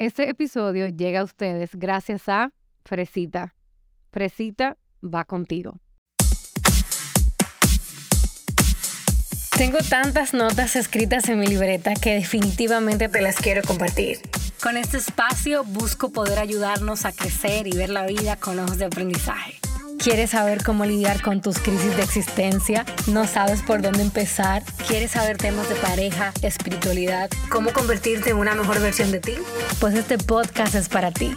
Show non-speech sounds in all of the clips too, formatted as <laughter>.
Este episodio llega a ustedes gracias a Fresita. Fresita va contigo. Tengo tantas notas escritas en mi libreta que definitivamente te las quiero compartir. Con este espacio busco poder ayudarnos a crecer y ver la vida con ojos de aprendizaje. ¿Quieres saber cómo lidiar con tus crisis de existencia? ¿No sabes por dónde empezar? ¿Quieres saber temas de pareja, espiritualidad? ¿Cómo convertirte en una mejor versión de ti? Pues este podcast es para ti.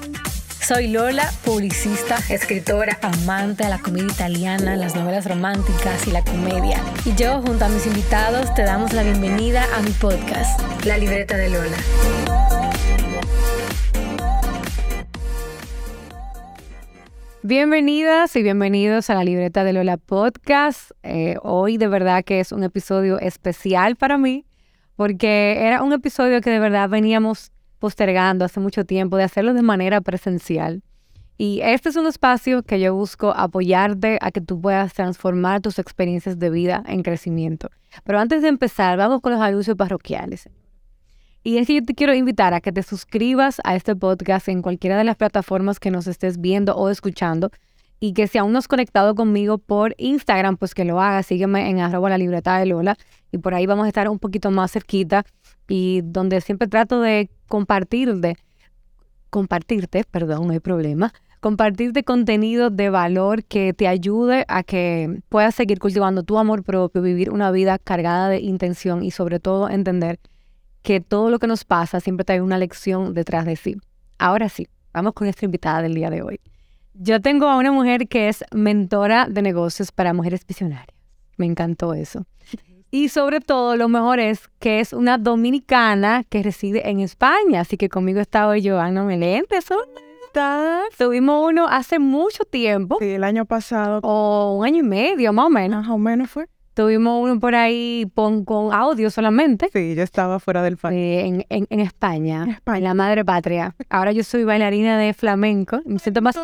Soy Lola, publicista, escritora, amante de la comedia italiana, las novelas románticas y la comedia. Y yo, junto a mis invitados, te damos la bienvenida a mi podcast, La Libreta de Lola. Bienvenidas y bienvenidos a la libreta de Lola Podcast. Eh, hoy de verdad que es un episodio especial para mí porque era un episodio que de verdad veníamos postergando hace mucho tiempo de hacerlo de manera presencial. Y este es un espacio que yo busco apoyarte a que tú puedas transformar tus experiencias de vida en crecimiento. Pero antes de empezar, vamos con los anuncios parroquiales. Y es que yo te quiero invitar a que te suscribas a este podcast en cualquiera de las plataformas que nos estés viendo o escuchando. Y que si aún no has conectado conmigo por Instagram, pues que lo hagas. Sígueme en arroba la libreta de Lola. Y por ahí vamos a estar un poquito más cerquita. Y donde siempre trato de compartir, de compartirte, perdón, no hay problema, compartirte contenido de valor que te ayude a que puedas seguir cultivando tu amor propio, vivir una vida cargada de intención y sobre todo entender que todo lo que nos pasa siempre trae una lección detrás de sí. Ahora sí, vamos con nuestra invitada del día de hoy. Yo tengo a una mujer que es mentora de negocios para mujeres visionarias. Me encantó eso. Y sobre todo, lo mejor es que es una dominicana que reside en España. Así que conmigo está hoy Joana Melentes. Tuvimos uno hace mucho tiempo. Sí, el año pasado. O un año y medio, más o menos. Más o menos fue. Tuvimos uno por ahí con, con audio solamente. Sí, yo estaba fuera del país. en, en, en, España, en España, en la madre patria. Ahora yo soy bailarina de flamenco. Me siento más,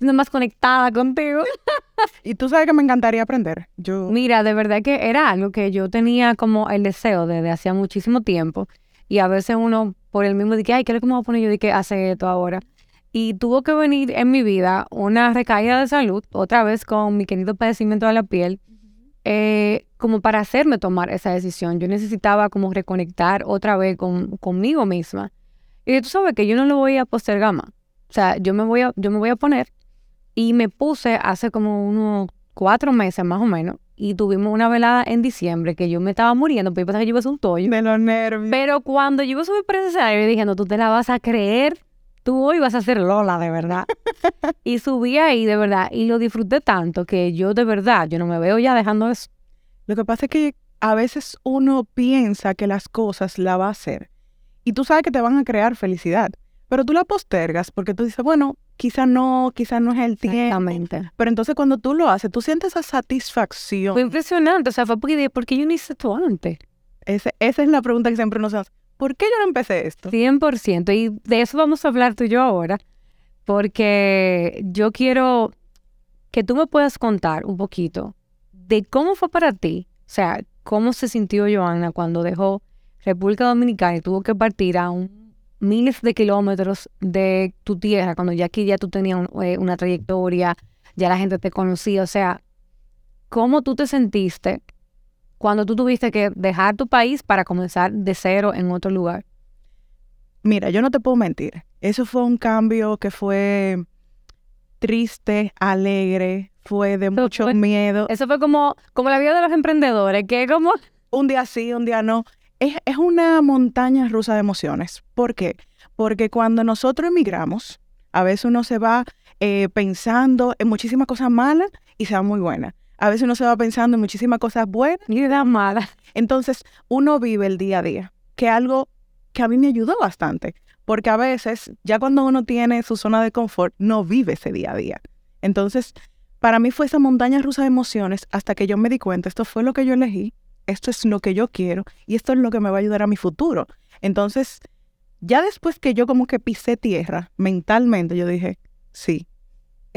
más conectada contigo. <laughs> y tú sabes que me encantaría aprender. Yo... Mira, de verdad que era algo que yo tenía como el deseo desde hacía muchísimo tiempo. Y a veces uno, por el mismo, que, ay, ¿qué es lo que me voy a poner yo? De que hace esto ahora. Y tuvo que venir en mi vida una recaída de salud, otra vez con mi querido padecimiento de la piel eh, como para hacerme tomar esa decisión. Yo necesitaba como reconectar otra vez con, conmigo misma. Y tú sabes que yo no lo voy a postergar más. O sea, yo me voy a, yo me voy a poner y me puse hace como unos cuatro meses más o menos y tuvimos una velada en diciembre que yo me estaba muriendo, porque yo pensaba que yo iba a un tollo. De los nervios. Pero cuando yo iba a subir presencial, yo dije, no, tú te la vas a creer, tú hoy vas a ser Lola, de verdad. y subí ahí, de verdad, y lo disfruté tanto que yo de verdad, yo no me veo ya dejando eso. Lo que pasa es que a veces uno piensa que las cosas la va a hacer y tú sabes que te van a crear felicidad, pero tú la postergas porque tú dices, bueno, quizá no, quizá no es el tiempo. Exactamente. Pero entonces cuando tú lo haces, tú sientes esa satisfacción. Fue impresionante, o sea, fue porque, porque yo no hice esto antes. esa es la pregunta que siempre nos hacen. ¿Por qué yo no empecé esto? 100%. Y de eso vamos a hablar tú y yo ahora porque yo quiero que tú me puedas contar un poquito de cómo fue para ti, o sea, cómo se sintió Joana cuando dejó República Dominicana y tuvo que partir a un, miles de kilómetros de tu tierra, cuando ya aquí ya tú tenías eh, una trayectoria, ya la gente te conocía, o sea, ¿cómo tú te sentiste cuando tú tuviste que dejar tu país para comenzar de cero en otro lugar? Mira, yo no te puedo mentir. Eso fue un cambio que fue triste, alegre, fue de mucho miedo. Eso fue como, como la vida de los emprendedores, que como... Un día sí, un día no. Es, es una montaña rusa de emociones. ¿Por qué? Porque cuando nosotros emigramos, a veces uno se va eh, pensando en muchísimas cosas malas y se va muy buena. A veces uno se va pensando en muchísimas cosas buenas y da malas. Entonces, uno vive el día a día, que algo que a mí me ayudó bastante, porque a veces ya cuando uno tiene su zona de confort, no vive ese día a día. Entonces, para mí fue esa montaña rusa de emociones hasta que yo me di cuenta, esto fue lo que yo elegí, esto es lo que yo quiero y esto es lo que me va a ayudar a mi futuro. Entonces, ya después que yo como que pisé tierra mentalmente, yo dije, sí,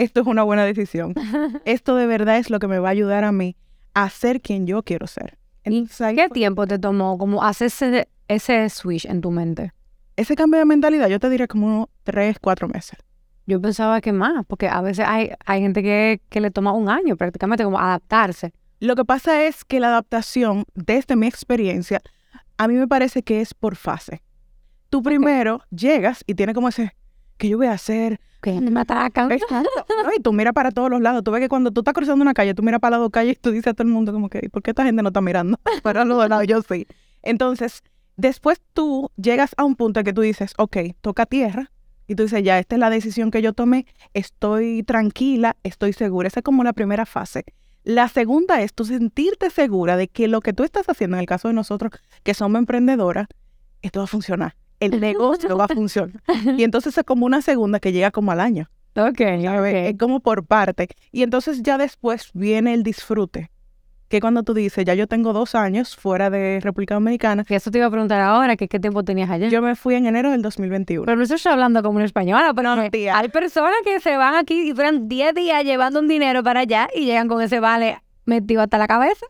esto es una buena decisión. <laughs> Esto de verdad es lo que me va a ayudar a mí a ser quien yo quiero ser. ¿Qué tiempo te tomó como hacer ese, ese switch en tu mente? ese cambio de mentalidad yo te diría como unos tres, cuatro meses. Yo pensaba que más, porque a veces hay, hay gente que, que le toma un año prácticamente como adaptarse. Lo que pasa es que la adaptación, desde mi experiencia, a mí me parece que es por fase. Tú primero llegas y tienes como ese, ¿qué yo voy a hacer? Que me. <laughs> No, y tú miras para todos los lados. Tú ves que cuando tú estás cruzando una calle, tú miras para las dos calles y tú dices a todo el mundo como que, ¿por qué esta gente no está mirando? <laughs> para los dos lados, yo sí. Entonces, después tú llegas a un punto en que tú dices, ok, toca tierra. Y tú dices, ya, esta es la decisión que yo tomé, estoy tranquila, estoy segura. Esa es como la primera fase. La segunda es tú sentirte segura de que lo que tú estás haciendo, en el caso de nosotros que somos emprendedoras, esto va a funcionar. El <laughs> negocio va a funcionar. Y entonces es como una segunda que llega como al año. Ok, ¿sabes? Es como por parte. Y entonces ya después viene el disfrute. Que cuando tú dices, ya yo tengo dos años fuera de República Dominicana, Y eso te iba a preguntar ahora, que qué tiempo tenías allá. yo me fui en enero del 2021. pero no estoy hablando como una española, pero No, tía. hay personas que se van aquí y duran 10 días llevando un dinero para allá y llegan con ese vale metido hasta la cabeza.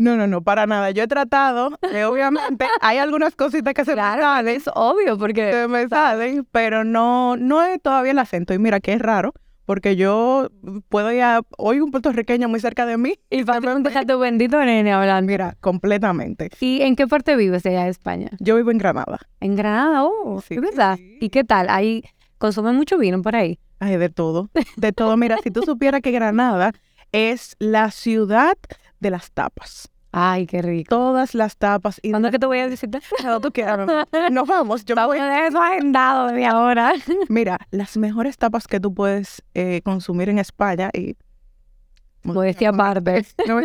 No, no, no, para nada. Yo he tratado, eh, <laughs> obviamente, hay algunas cositas que se me Claro, salen, es obvio, porque se me salen, pero no, no es todavía el acento. Y mira que es raro, porque yo puedo ir a, hoy un puertorriqueño muy cerca de mí. y fácilmente está tu bendito nene hablando. Mira, completamente. ¿Y en qué parte vives allá de España? Yo vivo en Granada. En Granada, oh, Sí, es verdad. sí. ¿Y qué tal? ¿Ahí consumen mucho vino por ahí? Ay, de todo, de todo. Mira, si tú supieras que Granada es la ciudad de las tapas. Ay, qué rico. Todas las tapas. Y ¿Cuándo es que te voy a visitar? no tú quieras. Nos vamos. Yo me Vamos voy. a dejar eso agendado de ahora. <laughs> Mira, las mejores tapas que tú puedes eh, consumir en España y Modestia aparte. <laughs> No,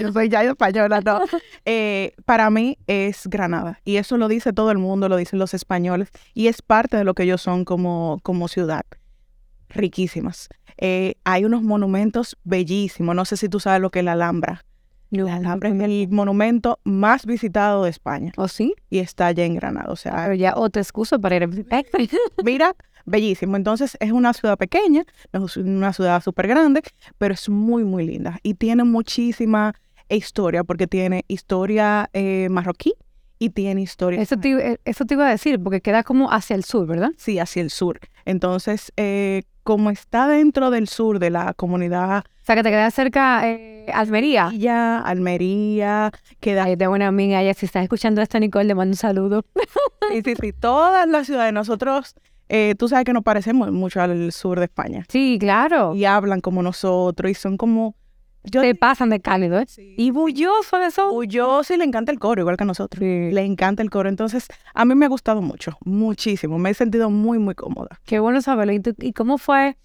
yo soy ya española, no. <laughs> Eh, para mí es Granada. Y eso lo dice todo el mundo, lo dicen los españoles. Y es parte de lo que ellos son como, como ciudad. Riquísimas. Eh, hay unos monumentos bellísimos. No sé si tú sabes lo que es la Alhambra. La Alhambra es el monumento más visitado de España. ¿O sí? Y está allá en Granada. O sea, Pero ya, o te excuso para ir a visitar. <laughs> mira, bellísimo. Entonces es una ciudad pequeña, no es una ciudad súper grande, pero es muy, muy linda. Y tiene muchísima historia, porque tiene historia eh, marroquí y tiene historia... Eso te, eh, eso te iba a decir, porque queda como hacia el sur, ¿verdad? Sí, hacia el sur. Entonces, eh, como está dentro del sur de la comunidad sea, que te queda cerca eh, Almería. Villa, Almería, queda... Ay, tengo una amiga, ella si estás escuchando esto, Nicole, le mando un saludo. Sí, sí, sí, todas las ciudades. Nosotros, eh, tú sabes que nos parecemos mucho al sur de España. Sí, claro. Y hablan como nosotros y son como... Yo Te pasan de cálido, ¿eh? Sí. Y bulloso de eso. Yo sí le encanta el coro, igual que a nosotros. Sí. Le encanta el coro. Entonces, a mí me ha gustado mucho, muchísimo. Me he sentido muy, muy cómoda. Qué bueno saberlo. ¿Y, tú- y cómo fue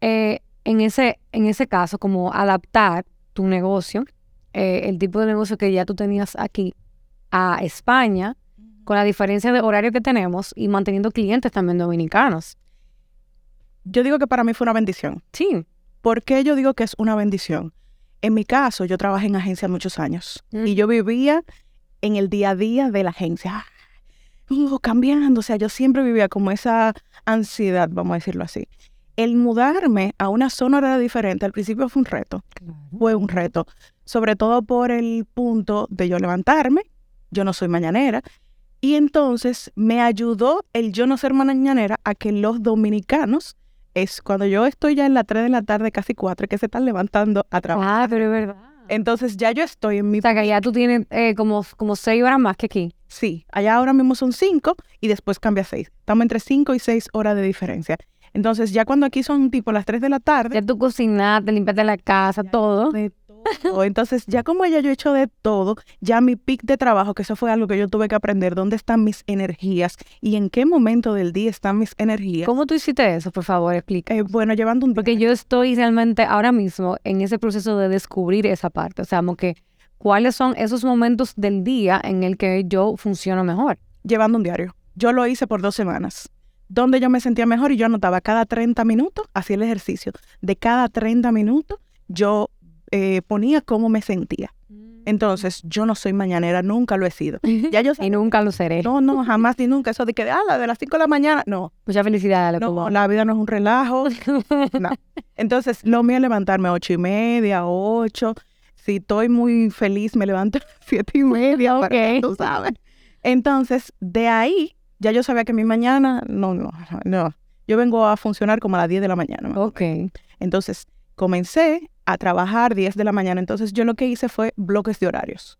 eh, en, ese, en ese caso, como adaptar tu negocio, eh, el tipo de negocio que ya tú tenías aquí, a España, con la diferencia de horario que tenemos y manteniendo clientes también dominicanos? Yo digo que para mí fue una bendición. Sí. ¿Por qué yo digo que es una bendición? En mi caso, yo trabajé en agencia muchos años Mm. y yo vivía en el día a día de la agencia. Uh, cambiando, o sea, yo siempre vivía como esa ansiedad, vamos a decirlo así. El mudarme a una zona horaria diferente al principio fue un reto. fue un reto, sobre todo por el punto de yo levantarme, yo no soy mañanera, y entonces me ayudó el yo no ser mañanera a que los dominicanos, es cuando yo estoy ya en las 3 de la tarde, casi 4, que se están levantando a trabajar. Ah, pero es verdad. Entonces ya yo estoy en mi... O sea, que ya tú tienes eh, como, como seis horas más que aquí. Sí, allá ahora mismo son 5 y después cambia a 6. Estamos entre 5 y 6 horas de diferencia. Entonces ya cuando aquí son tipo las 3 de la tarde, Ya tú cocinaste, limpiaste la casa, todo. de <laughs> todo. Entonces, ya como ya yo he hecho de todo, ya mi pic de trabajo, que eso fue algo que yo tuve que aprender, dónde están mis energías y en qué momento del día están mis energías. ¿Cómo tú hiciste eso? Por favor, explica. Eh, bueno, llevando un Porque yo estoy realmente ahora mismo en ese proceso de descubrir esa parte. O sea, como que cuáles son esos momentos del día en el que yo funciono mejor. llevando un diario. Yo lo hice por dos semanas, donde yo me sentía mejor y yo anotaba cada 30 minutos, hacía el ejercicio. De cada 30 minutos, yo eh, ponía cómo me sentía. Entonces, yo no soy mañanera, nunca lo he sido. Ya yo <laughs> y nunca lo seré. No, no, jamás ni nunca. Eso de que, ah, la de las 5 de la mañana. No, Mucha felicidad, loco. no, la vida no es un relajo. <laughs> No. Entonces, lo mío es levantarme a ocho y media, ocho. Si estoy muy feliz, me levanto a <laughs> siete y media. para Ok. tú sabes. Entonces, de ahí, Ya yo sabía que mi mañana, no, no, no. Yo vengo a funcionar como a las 10 de la mañana. Ok. Entonces, comencé a trabajar 10 de la mañana. Entonces, yo lo que hice fue bloques de horarios.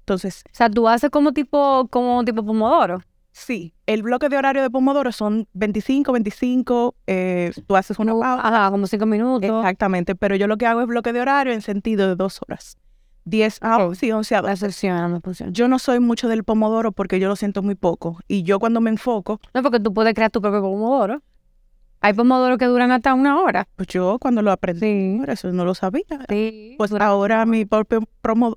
Entonces, O sea, tú haces como tipo, como tipo pomodoro. sí, el bloque de horario de Pomodoro son 25, 25, eh, tú haces una pausa. Ajá, como cinco minutos. Exactamente, pero yo lo que hago es bloque de horario en sentido de dos horas. 10 a Ok. sí, 11 a 2. La excepción, me funciona. Yo no soy mucho del pomodoro porque yo lo siento muy poco. Y yo cuando me enfoco, No, porque tú puedes crear tu propio pomodoro. Hay pomodoros que duran hasta una hora. pues yo cuando lo aprendí, Sí. eso no lo sabía. Sí. Pues ahora mi propio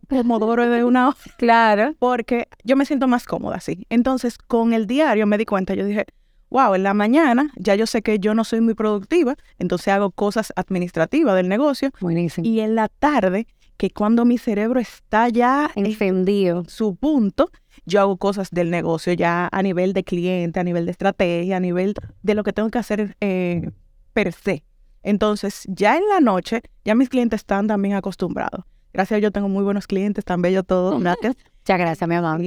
pomodoro es de una hora <laughs> Claro. porque yo me siento más cómoda así. Entonces, con el diario me di cuenta, yo dije, wow, en la mañana ya yo sé que yo no soy muy productiva, entonces hago cosas administrativas del negocio. Buenísimo. Y en la tarde, que cuando mi cerebro está ya en Encendido. su punto, yo hago cosas del negocio ya a nivel de cliente, a nivel de estrategia, a nivel de lo que tengo que hacer eh, per se. Entonces, ya en la noche, ya mis clientes están también acostumbrados. Gracias a Dios tengo muy buenos clientes, tan bello todo, <laughs> gracias. Muchas gracias, mi amor.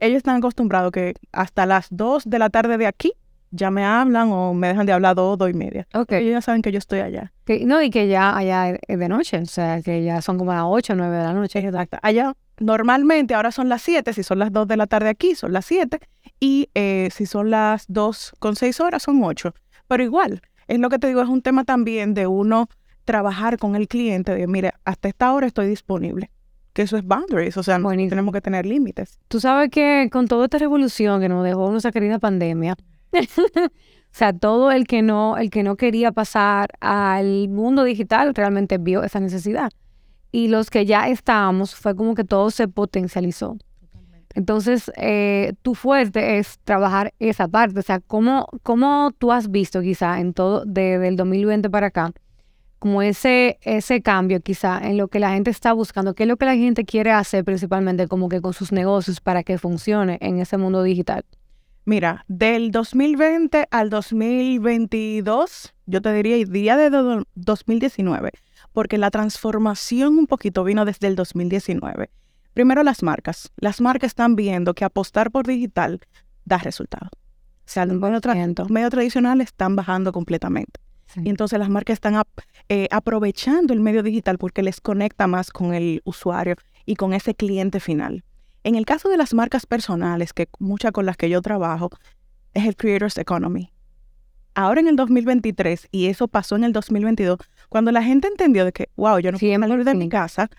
Ellos están acostumbrados que hasta las 2 de la tarde de aquí ya me hablan o me dejan de hablar dos, dos y media. Ellos ya saben que yo estoy allá. Que- no, y que ya allá es de noche. O sea, que ya son como las 8 o 9 de la noche. Exacto. Allá normalmente ahora son las 7, si son las 2 de la tarde aquí, son las 7. Y eh, si son las 2 con 6 horas, son 8. Pero igual, es lo que te digo, es un tema también de uno trabajar con el cliente, de mire, hasta esta hora estoy disponible. Que eso es boundaries, o sea, no tenemos que tener límites. Tú sabes que con toda esta revolución que nos dejó nuestra querida pandemia, <laughs> o sea, todo el que no, el que no quería pasar al mundo digital realmente vio esa necesidad. Y los que ya estábamos, fue como que todo se potencializó. Entonces, eh, tu fuerte es trabajar esa parte. O sea, ¿cómo, cómo tú has visto quizá en todo, desde el 2020 para acá, como ese, ese cambio quizá en lo que la gente está buscando? ¿Qué es lo que la gente quiere hacer principalmente como que con sus negocios para que funcione en ese mundo digital? Mira, del 2020 al 2022, yo te diría, y diría de do- 2019, porque la transformación un poquito vino desde el 2019. Primero las marcas. Las marcas están viendo que apostar por digital da resultado. O sea, los medios, tra- 100%. los medios tradicionales están bajando completamente. Sí. Y entonces las marcas están ap- eh, aprovechando el medio digital porque les conecta más con el usuario y con ese cliente final. En el caso de las marcas personales, que muchas con las que yo trabajo, es el Creators Economy. Ahora en el 2023, y eso pasó en el 2022, cuando la gente entendió de que, wow, yo no puedo salir de mi 100%. casa,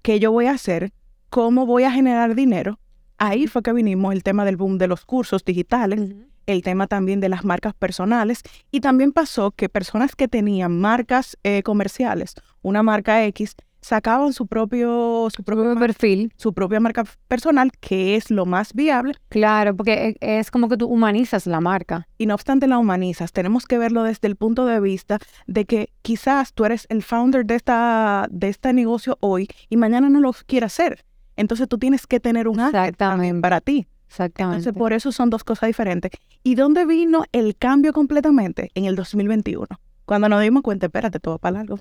¿qué yo voy a hacer? ¿Cómo voy a generar dinero? Ahí fue que vinimos el tema del boom de los cursos digitales, el tema también de las marcas personales y también pasó que personas que tenían marcas eh, comerciales, una marca X, sacaban su propio su, propio perfil. su propia marca personal, que es lo más viable, Claro, porque e- es como que tú humanizas la marca. y no obstante la humanizas. Tenemos que verlo desde el punto de vista de que quizás tú eres el founder de, esta, de este negocio hoy y mañana no lo quieras hacer. Entonces tú tienes que tener un Exactamente. para ti. Exactamente. Entonces, por eso son dos cosas diferentes. ¿Y dónde vino el cambio completamente? En el 2021. Cuando nos dimos cuenta, espérate, todo para largo.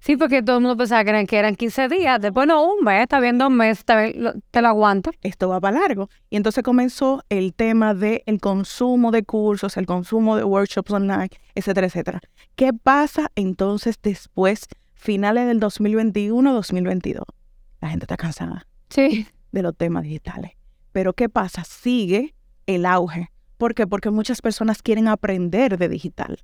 Sí, porque todo el mundo pensaba que eran, que eran 15 días. Después no, un mes, está bien dos meses, te lo aguanto. Esto va para largo. Y entonces comenzó el tema del consumo de cursos, el consumo de workshops online, etcétera, etcétera. ¿Qué pasa entonces después, finales del 2021-2022? La gente está cansada. Sí. de los temas digitales. Pero ¿qué pasa? Sigue el auge. ¿Por qué? Porque muchas personas quieren aprender de digital,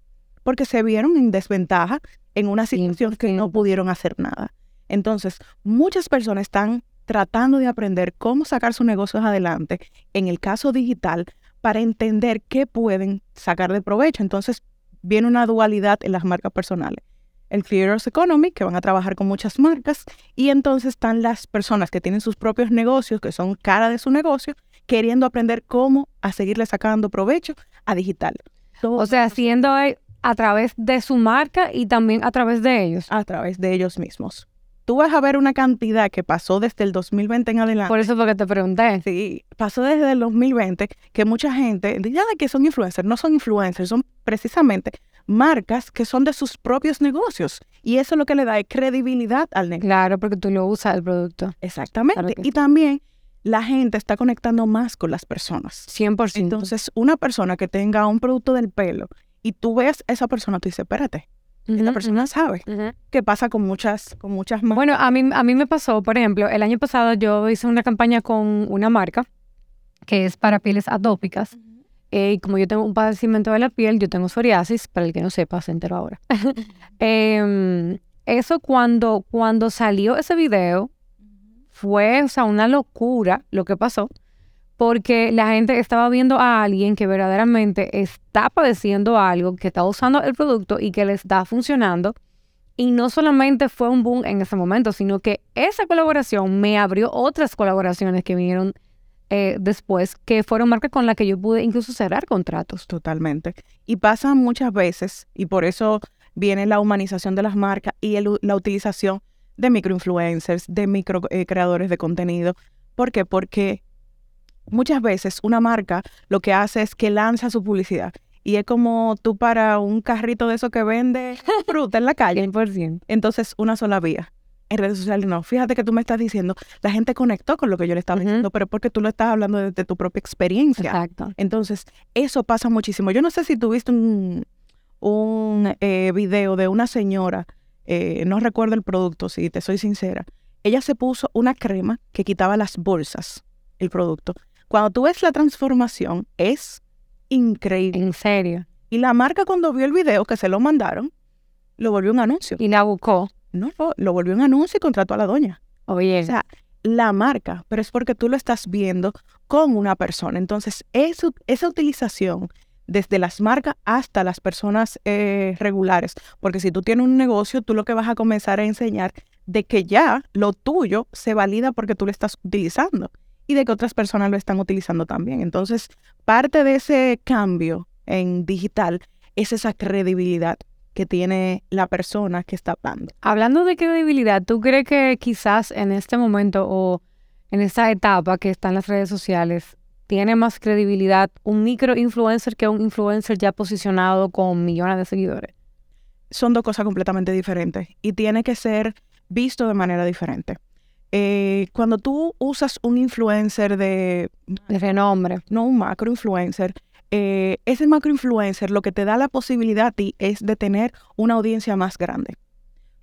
porque se vieron en desventaja en una situación que no 100%. pudieron hacer nada. Entonces, muchas personas están tratando de aprender cómo sacar sus negocios adelante, en el caso digital, para entender qué pueden sacar de provecho. Entonces, viene una dualidad en las marcas personales. El Creators Economy, que van a trabajar con muchas marcas, y entonces están las personas que tienen sus propios negocios, que son cara de su negocio, queriendo aprender cómo a seguirle sacando provecho a digital. O sea, haciendo a través de su marca y también a través de ellos. a través de ellos mismos. Tú vas a ver una cantidad que pasó desde el 2020 en adelante. Por eso fue que te pregunté. Sí, pasó desde el 2020 que mucha gente dice "Ay, que son influencers. No son influencers, son precisamente marcas que son de sus propios negocios. Y eso es lo que le da credibilidad al negocio. Claro, porque tú lo usas el producto. Exactamente. Claro y también la gente está conectando más con las personas. 100%. Entonces, una persona que tenga un producto del pelo y tú ves a esa persona, tú dices, espérate, esta Ujú, persona sabe. ujú. ¿Qué pasa con muchas, con muchas más? Bueno, a mí, a mí me pasó, por ejemplo, el año pasado yo hice una campaña con una marca que es para pieles atópicas. Eh, y como yo tengo un padecimiento de la piel, yo tengo psoriasis, para el que no sepa, se enteró ahora. <laughs> Em, eso cuando, cuando salió ese video, fue, o sea, una locura lo que pasó, porque la gente estaba viendo a alguien que verdaderamente está padeciendo algo, que está usando el producto y que le está funcionando. Y no solamente fue un boom en ese momento, sino que esa colaboración me abrió otras colaboraciones que vinieron eh, después, que fueron marcas con las que yo pude incluso cerrar contratos. Totalmente. Y pasa muchas veces, y por eso viene la humanización de las marcas y la utilización de microinfluencers, de micro eh, creadores de contenido. ¿Por qué? Porque muchas veces una marca lo que hace es que lanza su publicidad. Y es como tú para un carrito de eso que vende <laughs> fruta en la calle. 100%. Entonces, una sola vía. En redes sociales no. Fíjate que tú me estás diciendo, la gente conectó con lo que yo le estaba diciendo, pero porque tú lo estás hablando desde tu propia experiencia. Exacto. Entonces, eso pasa muchísimo. Yo no sé si tuviste un, un eh, video de una señora, eh, no recuerdo el producto, si te soy sincera. Ella se puso una crema que quitaba las bolsas, el producto. Cuando tú ves la transformación, es increíble. En serio. Y la marca cuando vio el video que se lo mandaron, lo volvió un anuncio. Y la buscó. No, lo volvió un anuncio y contrató a la doña. Oye, O sea, la marca, pero es porque tú lo estás viendo con una persona. Entonces, eso, esa utilización desde las marcas hasta las personas eh, regulares, porque si tú tienes un negocio, tú lo que vas a comenzar a enseñar de que ya lo tuyo se valida porque tú lo estás utilizando y de que otras personas lo están utilizando también. Entonces, parte de ese cambio en digital es esa credibilidad que tiene la persona que está hablando. hablando de credibilidad, ¿tú crees que quizás en este momento o en esta etapa que están las redes sociales tiene más credibilidad un micro influencer que un influencer ya posicionado con millones de seguidores? son dos cosas completamente diferentes y tiene que ser visto de manera diferente. Eh, cuando tú usas un influencer de, De renombre. no un macro influencer, eh, ese macro influencer lo que te da la posibilidad a ti es de tener una audiencia más grande.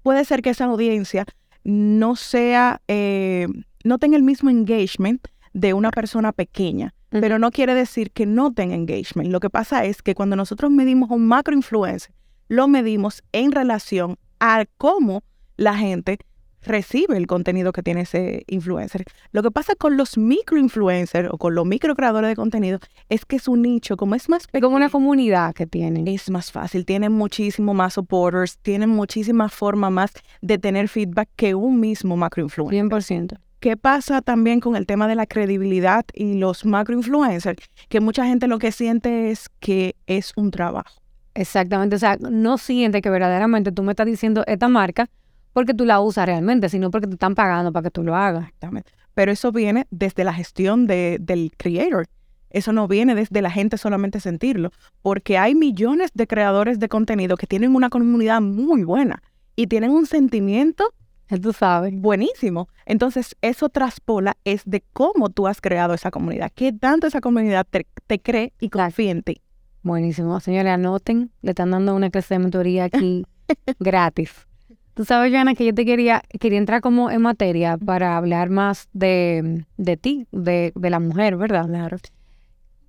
Puede ser que esa audiencia no sea, eh, no tenga el mismo engagement de una persona pequeña, pero no quiere decir que no tenga engagement. Lo que pasa es que cuando nosotros medimos un macro influencer, lo medimos en relación a cómo la gente recibe el contenido que tiene ese influencer. Lo que pasa con los microinfluencers o con los microcreadores de contenido es que su nicho, como es más pequeño, como una comunidad que tienen. es más fácil, tienen muchísimo más supporters, tienen muchísima forma más de tener feedback que un mismo macroinfluencer. 100%. ¿Qué pasa también con el tema de la credibilidad y los macroinfluencers? Que mucha gente lo que siente es que es un trabajo. Exactamente. O sea, no siente que verdaderamente tú me estás diciendo esta marca porque tú la usas realmente, sino porque te están pagando para que tú lo hagas. Exactamente. Pero eso viene desde la gestión de- del creator. Eso no viene desde la gente solamente sentirlo, porque hay millones de creadores de contenido que tienen una comunidad muy buena y tienen un sentimiento Tú sabes. buenísimo. Entonces, eso traspola es de cómo tú has creado esa comunidad, qué tanto esa comunidad te, te cree y confía en ti. Buenísimo. Señores, anoten. Le están dando una clase de mentoría aquí <laughs> gratis. Tú sabes, Joana, que yo te quería, quería entrar como en materia para hablar más de, de ti, de, de la mujer, ¿verdad? Claro.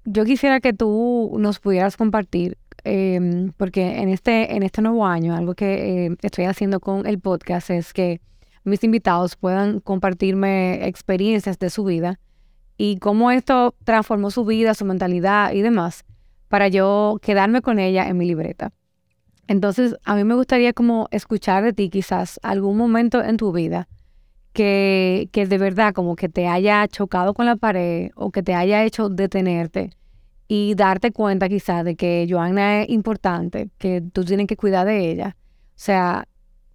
Yo quisiera que tú nos pudieras compartir, em, porque en este, en este nuevo año, algo que eh, estoy haciendo con el podcast es que mis invitados puedan compartirme experiencias de su vida y cómo esto transformó su vida, su mentalidad y demás, para yo quedarme con ella en mi libreta. Entonces, a mí me gustaría como escuchar de ti quizás algún momento en tu vida que, que de verdad como que te haya chocado con la pared o que te haya hecho detenerte y darte cuenta quizás de que Joana es importante, que tú tienes que cuidar de ella. O sea,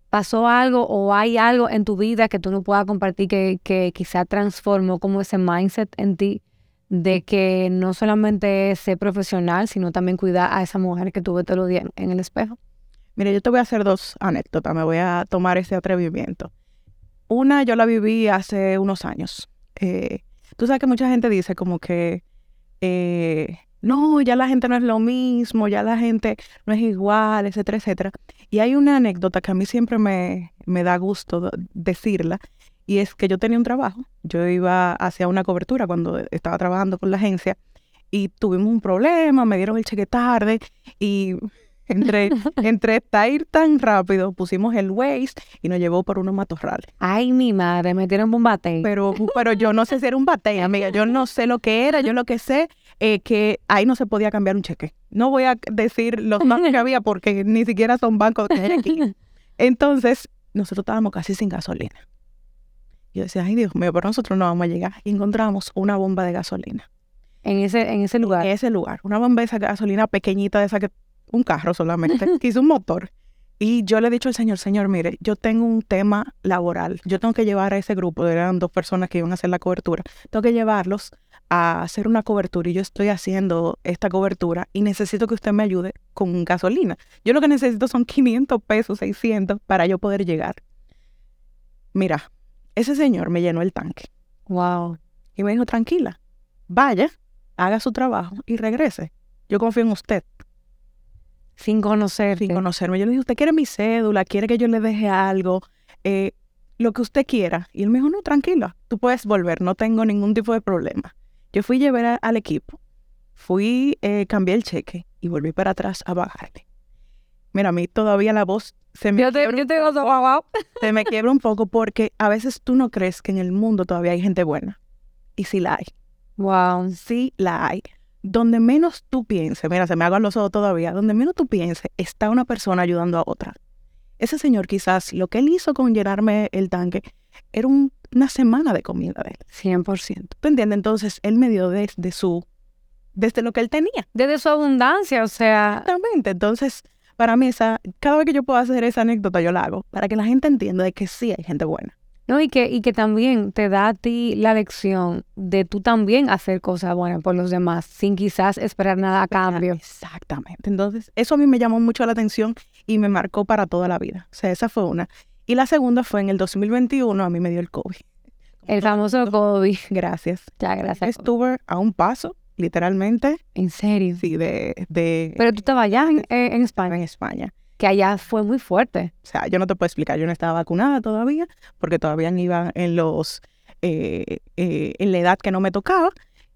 pasó algo o hay algo en tu vida que tú no puedas compartir que, que quizá transformó como ese mindset en ti de que no solamente es ser profesional, sino también cuidar a esa mujer que tú ves todos los días en el espejo. Mire, yo te voy a hacer dos anécdotas, me voy a tomar ese atrevimiento. Una yo la viví hace unos años. Eh, Tú sabes que mucha gente dice como que, eh, no, ya la gente no es lo mismo, ya la gente no es igual, etcétera, etcétera. Y hay una anécdota que a mí siempre me, me da gusto decirla, y es que yo tenía un trabajo, yo iba hacia una cobertura cuando estaba trabajando con la agencia, y tuvimos un problema, me dieron el cheque tarde, y <laughs> entre, <laughs> entre ir tan rápido, pusimos el Waze y nos llevó por unos matorrales. Ay, mi madre, metieron un bate. Pero, pero yo no sé si era un bate, amiga. Yo no sé lo que era. Yo lo que sé es que ahí no se podía cambiar un cheque. No voy a decir los bancos que había porque ni siquiera son bancos que hay aquí. <laughs> Entonces, nosotros estábamos casi sin gasolina. Yo decía, ay Dios mío, pero nosotros no vamos a llegar. Y encontramos una bomba de gasolina. En ese, en ese lugar. En ese lugar. Una bomba de esa gasolina pequeñita, de esa que un carro solamente, <laughs> quise un motor. Y yo le he dicho al señor, señor, mire, yo tengo un tema laboral. Yo tengo que llevar a ese grupo, eran dos personas que iban a hacer la cobertura, tengo que llevarlos a hacer una cobertura y yo estoy haciendo esta cobertura y necesito que usted me ayude con gasolina. Yo lo que necesito son 500 pesos, 600 para yo poder llegar. Mira, ese señor me llenó el tanque. Wow. Y me dijo, tranquila, vaya, haga su trabajo y regrese. Yo confío en usted. Sin conocer. Sin conocerme. Yo le dije, ¿usted quiere mi cédula? ¿Quiere que yo le deje algo? Eh, lo que usted quiera. Y él me dijo, no, tranquila, tú puedes volver, no tengo ningún tipo de problema. Yo fui a llevar al equipo, fui, eh, cambié el cheque y volví para atrás a bajarle. Mira, a mí todavía la voz se me, yo te, yo te wow, wow. se me quiebra un poco porque a veces tú no crees que en el mundo todavía hay gente buena. Y sí la hay. Wow. Sí la hay donde menos tú pienses, mira, se me hagan los ojos todavía, donde menos tú pienses, está una persona ayudando a otra. Ese señor quizás lo que él hizo con llenarme el tanque era una semana de comida de él. 100%. ¿Tú entiendes? Entonces, él me dio desde su, desde lo que él tenía. Desde su abundancia, o sea. Exactamente. Entonces, para mí, esa, cada vez que yo puedo hacer esa anécdota, yo la hago, para que la gente entienda de que sí hay gente buena. No, y que, y que también te da a ti la lección de tú también hacer cosas buenas por los demás, sin quizás esperar nada a cambio. Exactamente. Entonces, eso a mí me llamó mucho la atención y me marcó para toda la vida. O sea, esa fue una. Y la segunda fue en el 2021, a mí me dio el COVID. El famoso COVID. Gracias. Ya, gracias. Estuve a un paso, literalmente. ¿En serio? Sí, de... de Pero tú estabas allá en, en España. En España que allá fue muy fuerte. O sea, yo no te puedo explicar, yo no estaba vacunada todavía, porque todavía iba en los, eh, eh, en la edad que no me tocaba,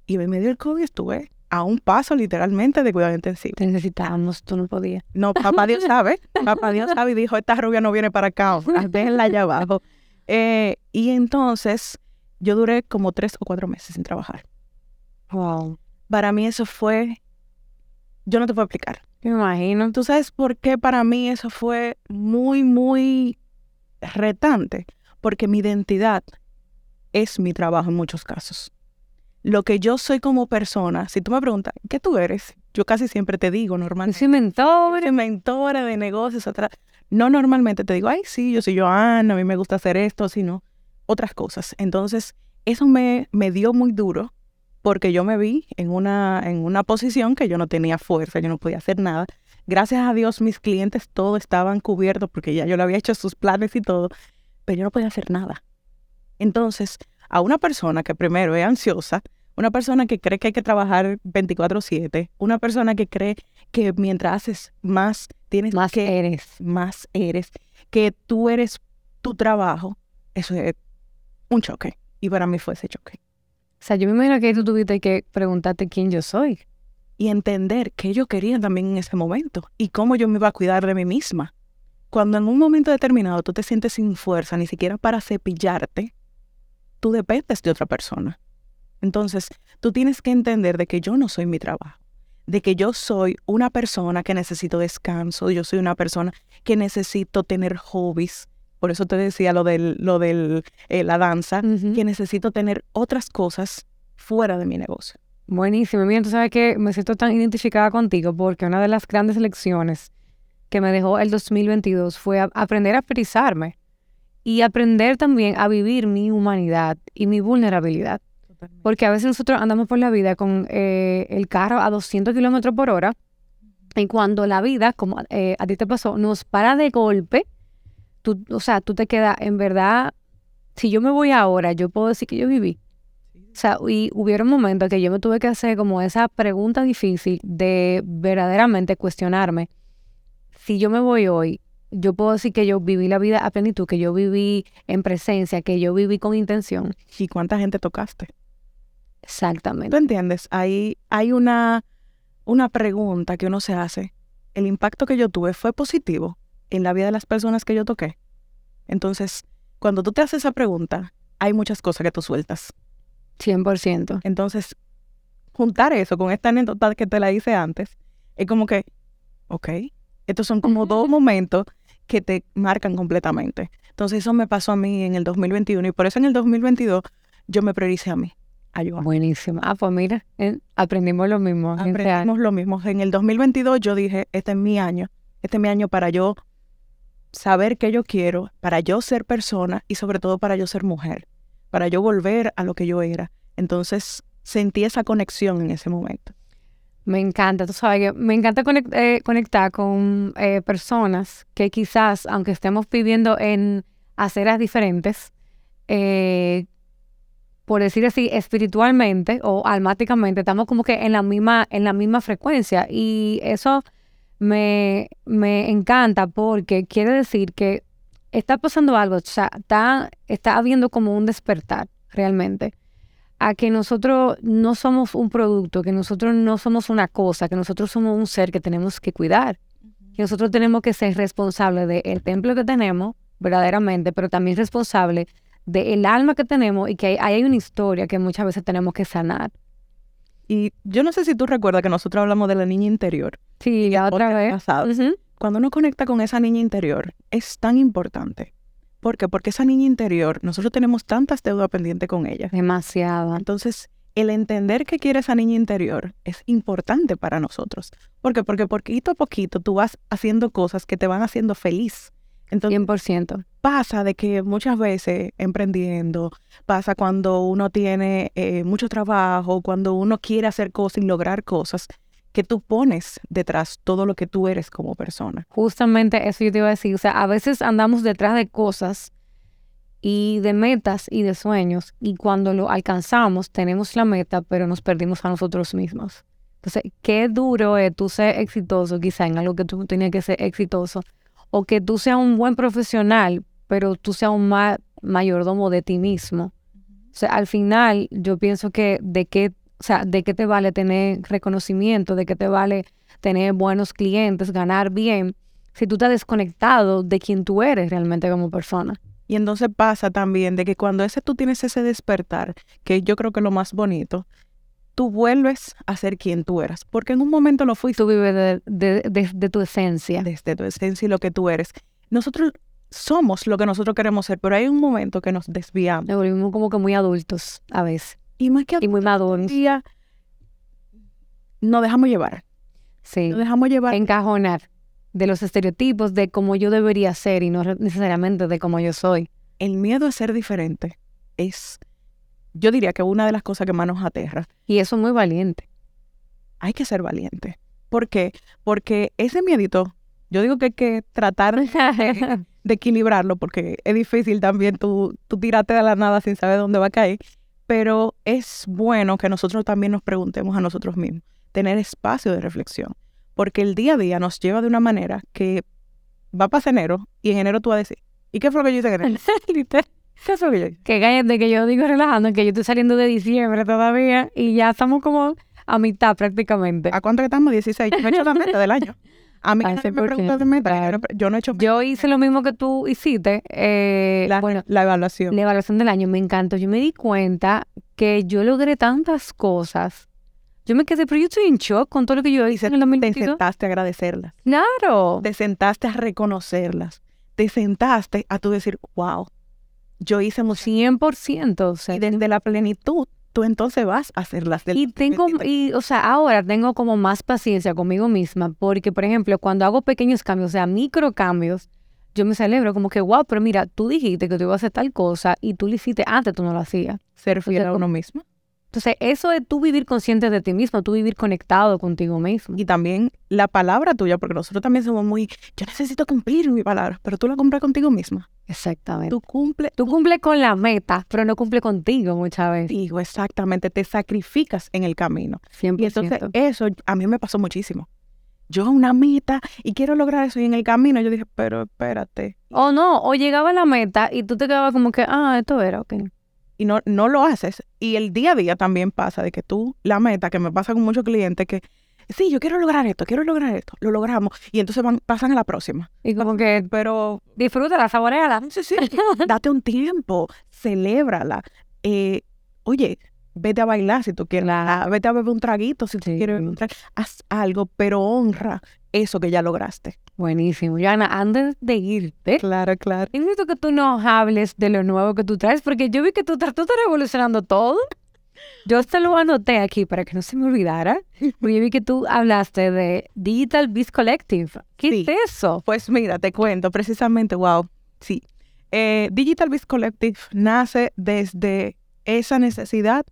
y me dio el COVID estuve a un paso literalmente de cuidado intensivo. Te necesitábamos, tú no podías. No, papá Dios <laughs> sabe, papá Dios sabe y dijo, esta rubia no viene para acá, déjenla allá abajo. Eh, y entonces yo duré como tres o cuatro meses sin trabajar. Wow. Para mí eso fue, yo no te puedo explicar. Me imagino. ¿Tú sabes por qué para mí eso fue muy, muy retante? Porque mi identidad es mi trabajo en muchos casos. Lo que yo soy como persona, si tú me preguntas, ¿qué tú eres? Yo casi siempre te digo normalmente. Soy mentora. Soy mentora de negocios. Otra... No normalmente te digo, ay, sí, yo soy Joana, a mí me gusta hacer esto, sino otras cosas. Entonces, eso me, me dio muy duro porque yo me vi en una, en una posición que yo no tenía fuerza, yo no podía hacer nada. Gracias a Dios mis clientes todos estaban cubiertos porque ya yo le había hecho sus planes y todo, pero yo no podía hacer nada. Entonces, a una persona que primero es ansiosa, una persona que cree que hay que trabajar 24/7, una persona que cree que mientras haces más, tienes más que... eres. Más eres, que tú eres tu trabajo, eso es un choque. Y para mí fue ese choque. O sea, yo me imagino que tú tuviste que preguntarte quién yo soy. Y entender qué yo quería también en ese momento y cómo yo me iba a cuidar de mí misma. Cuando en un momento determinado tú te sientes sin fuerza, ni siquiera para cepillarte, tú dependes de otra persona. Entonces, tú tienes que entender de que yo no soy mi trabajo, de que yo soy una persona que necesito descanso, yo soy una persona que necesito tener hobbies, por eso te decía lo del, lo del eh, la danza, que necesito tener otras cosas fuera de mi negocio. Buenísimo. Mira, tú sabes que me siento tan identificada contigo porque una de las grandes lecciones que me dejó el 2022 fue aprender a frisarme y aprender también a vivir mi humanidad y mi vulnerabilidad. Porque a veces nosotros andamos por la vida con eh, el carro a 200 kilómetros por hora y cuando la vida, como eh, a ti te pasó, nos para de golpe tú, o sea, tú te quedas, en verdad, si yo me voy ahora, yo puedo decir que yo viví. O sea, y hubieron momentos que yo me tuve que hacer como esa pregunta difícil de verdaderamente cuestionarme. Si yo me voy hoy, yo puedo decir que yo viví la vida a plenitud, que yo viví en presencia, que yo viví con intención. ¿Y cuánta gente tocaste? Exactamente. ¿Tú entiendes? Ahí hay una, una pregunta que uno se hace. ¿El impacto que yo tuve fue positivo en la vida de las personas que yo toqué? Entonces, cuando tú te haces esa pregunta, hay muchas cosas que tú sueltas. 100%. Entonces, juntar eso con esta anécdota que te la hice antes, es como que, ok, estos son como dos momentos que te marcan completamente. Entonces, eso me pasó a mí en el 2021 y por eso en el 2022 yo me prioricé a mí. Ayuda. Buenísimo. Ah, pues mira, eh, aprendimos lo mismo. Aprendimos lo mismo. En el 2022 yo dije, este es mi año. Este es mi año para yo saber qué yo quiero, para yo ser persona y sobre todo para yo ser mujer, para yo volver a lo que yo era. Entonces sentí esa conexión en ese momento. Me encanta, tú sabes me encanta eh, conectar con eh, personas que quizás, aunque estemos viviendo en aceras diferentes, eh, por decir así, espiritualmente o almáticamente, estamos como que en la misma, en la misma frecuencia. Y eso me, me encanta porque quiere decir que está pasando algo, o sea, está, está habiendo como un despertar realmente a que nosotros no somos un producto, que nosotros no somos una cosa, que nosotros somos un ser que tenemos que cuidar, que nosotros tenemos que ser responsables del templo que tenemos, verdaderamente, pero también responsable del alma que tenemos y que hay, hay una historia que muchas veces tenemos que sanar. Y yo no sé si tú recuerdas que nosotros hablamos de la niña interior. Sí, la otra vez. pasado. Cuando uno conecta con esa niña interior, es tan importante. ¿Por qué? Porque esa niña interior, nosotros tenemos tantas deudas pendientes con ella. Demasiado. Entonces, el entender qué quiere esa niña interior es importante para nosotros. ¿Por qué? Porque poquito a poquito tú vas haciendo cosas que te van haciendo feliz. Entonces, 100%. pasa de que muchas veces emprendiendo, pasa cuando uno tiene eh, mucho trabajo, cuando uno quiere hacer cosas y lograr cosas, que tú pones detrás todo lo que tú eres como persona. Justamente eso yo te iba a decir. O sea, a veces andamos detrás de cosas y de metas y de sueños y cuando lo alcanzamos tenemos la meta pero nos perdimos a nosotros mismos. Entonces, qué duro es tú ser exitoso quizá en algo que tú tenías que ser exitoso o que tú seas un buen profesional pero tú seas un ma- mayordomo de ti mismo. O sea, al final yo pienso que de qué, o sea, de qué te vale tener reconocimiento, de qué te vale tener buenos clientes, ganar bien, si tú estás desconectado de quién tú eres realmente como persona. Y entonces pasa también de que cuando ese tú tienes ese despertar, que yo creo que es lo más bonito, tú vuelves a ser quien tú eras, porque en un momento lo fuiste Tú vives de, de- de- de tu esencia. desde tu esencia y lo que tú eres. Nosotros somos lo que nosotros queremos ser, pero hay un momento que nos desviamos. Nos volvimos como que muy adultos a veces Y más que y muy maduros. día, nos dejamos llevar. Sí. Nos dejamos llevar. Encajonar de los estereotipos de cómo yo debería ser y no necesariamente de cómo yo soy. El miedo a ser diferente es, yo diría que una de las cosas que más nos aterra. Y eso es muy valiente. Hay que ser valiente. ¿Por qué? Porque ese miedito, yo digo que hay que tratar de, <laughs> de equilibrarlo, porque es difícil también tú, tú tirarte de la nada sin saber dónde va a caer, pero es bueno que nosotros también nos preguntemos a nosotros mismos, tener espacio de reflexión, porque el día a día nos lleva de una manera que va a pasar enero y en enero tú vas a decir, ¿y qué fue lo que yo hice en enero? <laughs> ¿Qué fue lo que cállate que yo digo relajando que yo estoy saliendo de diciembre todavía y ya estamos como a mitad prácticamente. ¿A cuánto que estamos? 16. Yo no he hecho la meta del año. A mí <laughs> me porque- pregunta de meta, yo no- he hecho Yo hice lo mismo que tú hiciste. eh, la, bueno, la evaluación. la evaluación del año me encantó. Yo me di cuenta que yo logré tantas cosas. Yo me quedé, pero yo estoy en shock con todo lo que yo hice en el te 2022. sentaste a agradecerlas. Claro. te sentaste a reconocerlas, te sentaste a tú decir, wow, yo hice mucho. 100%. O sea, Y desde la plenitud, tú entonces vas a hacerlas. del Y tengo, 2023. y, o sea, ahora tengo como más paciencia conmigo misma, porque, por ejemplo, cuando hago pequeños cambios, o sea, micro cambios, yo me celebro como que, wow, pero mira, tú dijiste que tú ibas a hacer tal cosa y tú lo hiciste antes, tú no lo hacías. Ser fiel a uno mismo. Entonces, eso es tú vivir consciente de ti mismo, tú vivir conectado contigo mismo. Y también la palabra tuya, porque nosotros también somos muy, yo necesito cumplir mi palabra, pero tú la cumples contigo misma. Exactamente. Tú cumples, Tú cumples con la meta, pero no cumple contigo muchas veces. digo exactamente, te sacrificas en el camino. 100%. Y entonces eso a mí me pasó muchísimo. Yo una meta y quiero lograr eso y en el camino yo dije, pero espérate. O no, o llegaba a la meta y tú te quedabas como que, ah, esto era, ok. Y no, no lo haces. Y el día a día también pasa de que tú, la meta, que me pasa con muchos clientes, que sí, yo quiero lograr esto, quiero lograr esto, lo logramos. Y entonces van, pasan a la próxima. Y como que Pero disfrútala, saboreala. Sí, sí. <laughs> Date un tiempo, celébrala. Eh, oye, vete a bailar si tú quieres. Claro. Vete a beber un traguito si tú quieres beber un traguito. Haz algo, pero honra eso que ya lograste. Buenísimo. Yana, antes de irte, Claro, claro. necesito que tú nos hables de lo nuevo que tú traes, porque yo vi que tú, estás- tú estás revolucionando todo. Yo te lo anoté aquí para que no se me olvidara, <laughs> porque yo vi que tú hablaste de Digital Beast Collective. ¿Qué Sí. es eso? Pues mira, te cuento precisamente, wow, sí. Eh, Digital Biz Collective nace desde esa necesidad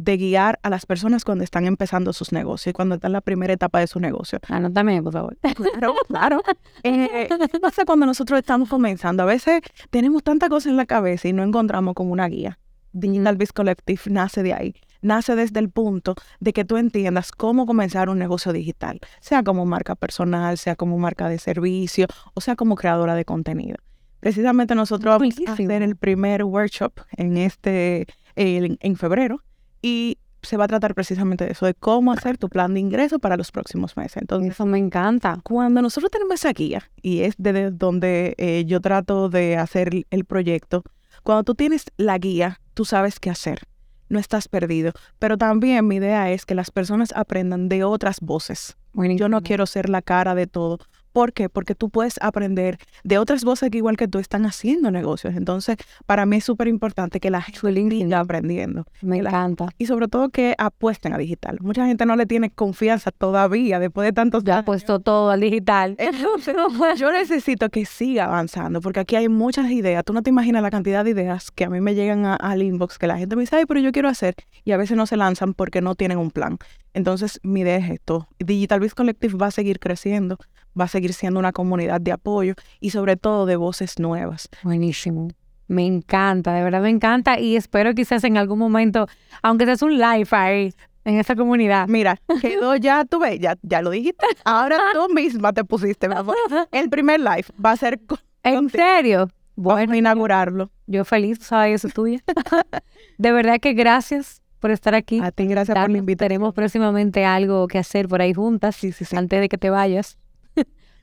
de guiar a las personas cuando están empezando sus negocios, cuando están en la primera etapa de su negocio. Anótame, por favor. <laughs> Claro, claro. Eh, ¿Qué pasa cuando nosotros estamos comenzando? A veces tenemos tanta cosa en la cabeza y no encontramos como una guía. Digital Biz Collective nace de ahí. Nace desde el punto de que tú entiendas cómo comenzar un negocio digital, sea como marca personal, sea como marca de servicio o sea como creadora de contenido. Precisamente nosotros vamos a hacer el primer workshop en este en, en febrero y se va a tratar precisamente de eso, de cómo hacer tu plan de ingreso para los próximos meses. Entonces, Eso me encanta. cuando nosotros tenemos esa guía, y es desde donde eh, yo trato de hacer el- el proyecto, cuando tú tienes la guía, tú sabes qué hacer, no estás perdido. Pero también mi idea es que las personas aprendan de otras voces. Yo no quiero ser la cara de todo. ¿Por qué? Porque tú puedes aprender de otras voces que igual que tú están haciendo negocios. Entonces, para mí es súper importante que la gente siga aprendiendo. Me la- encanta. Y sobre todo que apuesten a digital. Mucha gente no le tiene confianza todavía después de tantos Ya años. puesto todo al digital. Entonces, <laughs> yo necesito que siga avanzando, porque aquí hay muchas ideas. Tú no te imaginas la cantidad de ideas que a mí me llegan a- al inbox, que la gente me dice, ay, pero yo quiero hacer, y a veces no se lanzan porque no tienen un plan. Entonces, mi idea es esto. Digital Biz Collective va a seguir creciendo, va a seguir siendo una comunidad de apoyo y sobre todo de voces nuevas. Buenísimo. Me encanta, de verdad me encanta y espero quizás en algún momento, aunque seas un live ahí en esa comunidad. Mira, <laughs> quedó ya, tú ves, ya, ya lo dijiste. Ahora <laughs> tú misma te pusiste, mi amor. El primer live va a ser, con- ¿En contigo. serio? vamos Bueno, a inaugurarlo. yo feliz, sabes, eso es tuya. <laughs> de verdad que gracias por estar aquí. A ti, gracias por la invitación. Tenemos próximamente algo que hacer por ahí juntas. Sí, sí, sí. Antes de que te vayas,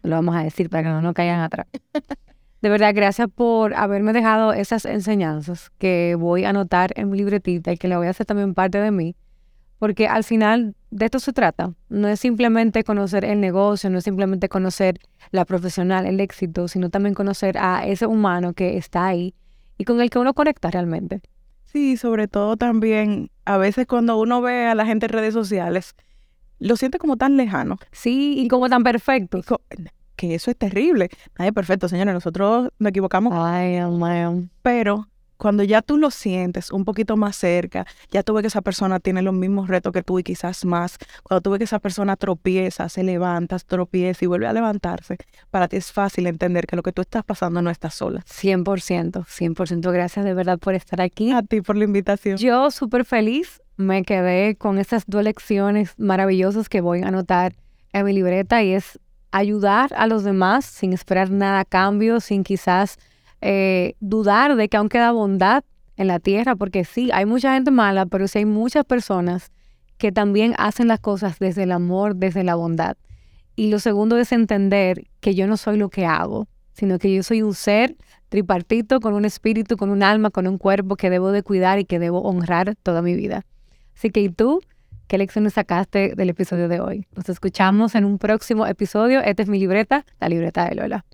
lo vamos a decir para que no nos caigan atrás. <laughs> De verdad, gracias por haberme dejado esas enseñanzas que voy a anotar en mi libretita y que le voy a hacer también parte de mí. Porque al final de esto se trata. No es simplemente conocer el negocio, no es simplemente conocer la profesional, el éxito, sino también conocer a ese humano que está ahí y con el que uno conecta realmente. Sí, sobre todo también, a veces cuando uno ve a la gente en redes sociales, lo siente como tan lejano. Sí, y como tan perfecto. Que eso es terrible. Nadie perfecto, señores. Nosotros nos equivocamos. Ay, man. Pero cuando ya tú lo sientes un poquito más cerca, ya tú ves que esa persona tiene los mismos retos que tú y quizás más. Cuando tú ves que esa persona tropieza, se levanta, tropieza y vuelve a levantarse, para ti es fácil entender que lo que tú estás pasando no estás sola. 100%, 100% gracias de verdad por estar aquí. A ti por la invitación. Yo súper feliz, me quedé con estas dos lecciones maravillosas que voy a anotar en mi libreta y es ayudar a los demás sin esperar nada a cambio, sin quizás eh, dudar de que aún queda bondad en la tierra, porque sí, hay mucha gente mala, pero sí hay muchas personas que también hacen las cosas desde el amor, desde la bondad. Y lo segundo es entender que yo no soy lo que hago, sino que yo soy un ser tripartito con un espíritu, con un alma, con un cuerpo que debo de cuidar y que debo honrar toda mi vida. Así que, ¿y tú? ¿Qué lecciones sacaste del episodio de hoy? Nos escuchamos en un próximo episodio. Esta es mi libreta, la libreta de Lola.